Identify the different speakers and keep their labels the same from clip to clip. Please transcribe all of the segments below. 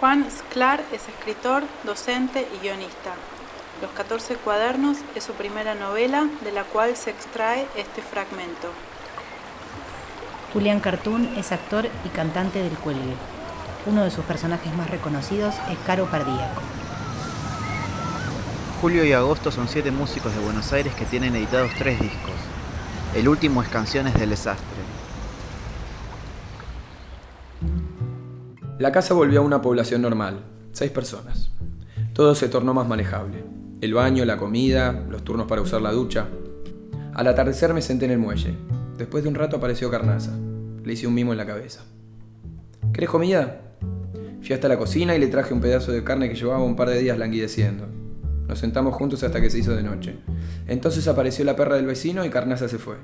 Speaker 1: Juan Sclar es escritor, docente y guionista. Los 14 cuadernos es su primera novela de la cual se extrae este fragmento.
Speaker 2: Julián Cartoon es actor y cantante del cuelgue. Uno de sus personajes más reconocidos es Caro Pardíaco.
Speaker 3: Julio y Agosto son siete músicos de Buenos Aires que tienen editados tres discos. El último es Canciones del Desastre.
Speaker 4: La casa volvió a una población normal, seis personas. Todo se tornó más manejable. El baño, la comida, los turnos para usar la ducha. Al atardecer me senté en el muelle. Después de un rato apareció Carnaza. Le hice un mimo en la cabeza. ¿Querés comida? Fui hasta la cocina y le traje un pedazo de carne que llevaba un par de días languideciendo. Nos sentamos juntos hasta que se hizo de noche. Entonces apareció la perra del vecino y Carnaza se fue.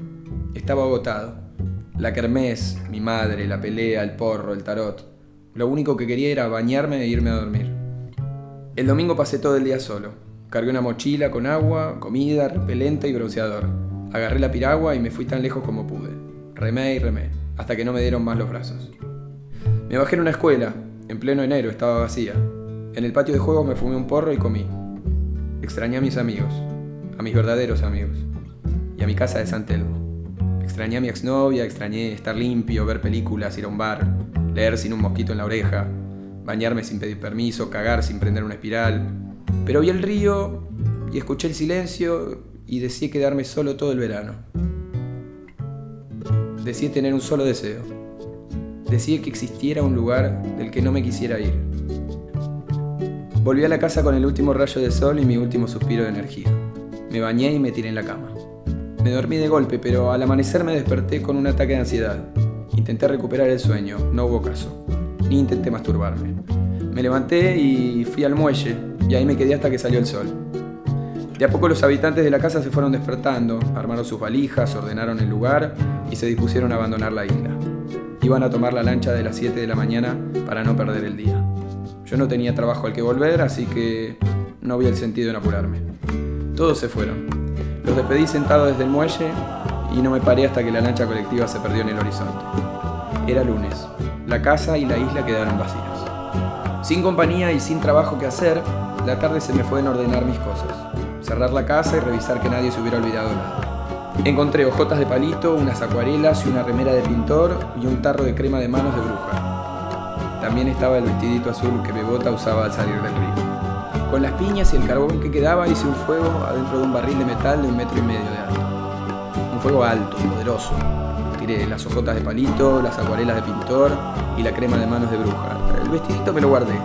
Speaker 4: Estaba agotado. La kermés, mi madre, la pelea, el porro, el tarot. Lo único que quería era bañarme e irme a dormir. El domingo pasé todo el día solo. Cargué una mochila con agua, comida, repelente y bronceador. Agarré la piragua y me fui tan lejos como pude. Remé y remé, hasta que no me dieron más los brazos. Me bajé en una escuela, en pleno enero, estaba vacía. En el patio de juegos me fumé un porro y comí. Extrañé a mis amigos, a mis verdaderos amigos, y a mi casa de San Telmo. Extrañé a mi exnovia, extrañé estar limpio, ver películas, ir a un bar, leer sin un mosquito en la oreja, bañarme sin pedir permiso, cagar sin prender una espiral. Pero vi el río y escuché el silencio y deseé quedarme solo todo el verano. Deseé tener un solo deseo Decía que existiera un lugar del que no me quisiera ir. Volví a la casa con el último rayo de sol y mi último suspiro de energía. Me bañé y me tiré en la cama. Me dormí de golpe, pero al amanecer me desperté con un ataque de ansiedad. Intenté recuperar el sueño, no hubo caso. Ni intenté masturbarme. Me levanté y fui al muelle, y ahí me quedé hasta que salió el sol. De a poco los habitantes de la casa se fueron despertando, armaron sus valijas, ordenaron el lugar y se dispusieron a abandonar la isla. Iban a tomar la lancha de las 7 de la mañana para no perder el día. Yo no tenía trabajo al que volver, así que no había el sentido en apurarme. Todos se fueron. Los despedí sentado desde el muelle y no me paré hasta que la lancha colectiva se perdió en el horizonte. Era lunes. La casa y la isla quedaron vacías. Sin compañía y sin trabajo que hacer, la tarde se me fue en ordenar mis cosas. Cerrar la casa y revisar que nadie se hubiera olvidado nada. Encontré hojotas de palito, unas acuarelas y una remera de pintor y un tarro de crema de manos de bruja. También estaba el vestidito azul que Bebota usaba al salir del río. Con las piñas y el carbón que quedaba hice un fuego adentro de un barril de metal de un metro y medio de alto. Fuego alto, poderoso. Tiré las hojotas de palito, las acuarelas de pintor y la crema de manos de bruja. El vestidito me lo guardé.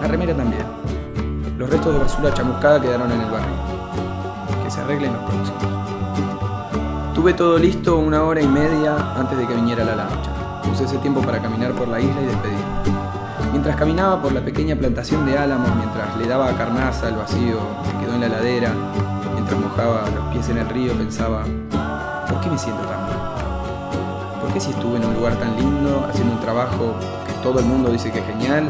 Speaker 4: La remera también. Los restos de basura chamuscada quedaron en el barril. Que se arreglen los próximos. Tuve todo listo una hora y media antes de que viniera la lancha. Usé ese tiempo para caminar por la isla y despedirme. Mientras caminaba por la pequeña plantación de álamos, mientras le daba carnaza el vacío que quedó en la ladera, mientras mojaba los pies en el río, pensaba, ¿por qué me siento tan mal? ¿Por qué si estuve en un lugar tan lindo, haciendo un trabajo que todo el mundo dice que es genial,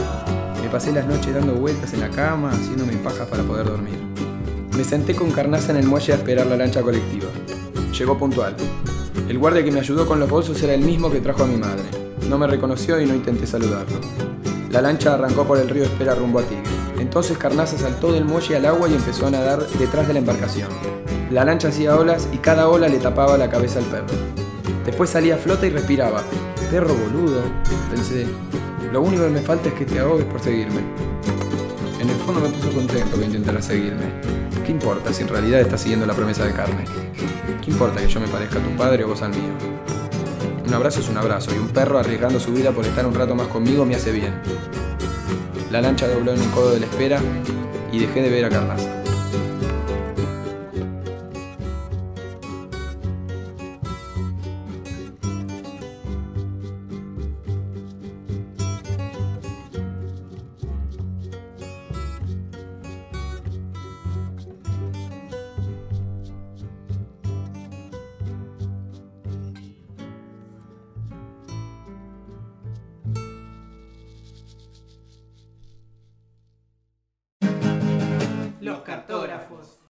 Speaker 4: me pasé las noches dando vueltas en la cama, haciéndome pajas para poder dormir? Me senté con carnaza en el muelle a esperar la lancha colectiva. Llegó puntual. El guardia que me ayudó con los bolsos era el mismo que trajo a mi madre. No me reconoció y no intenté saludarlo. La lancha arrancó por el río Espera rumbo a Tigre. Entonces Carnaza saltó del muelle al agua y empezó a nadar detrás de la embarcación. La lancha hacía olas y cada ola le tapaba la cabeza al perro. Después salía a flota y respiraba. Perro boludo, pensé. Lo único que me falta es que te ahogues por seguirme. En el fondo me puso contento que intentara seguirme. ¿Qué importa si en realidad está siguiendo la promesa de carne? ¿Qué importa que yo me parezca a tu padre o vos al mío? Un abrazo es un abrazo y un perro arriesgando su vida por estar un rato más conmigo me hace bien. La lancha dobló en un codo de la espera y dejé de ver a Carnaza.
Speaker 5: Los cartógrafos.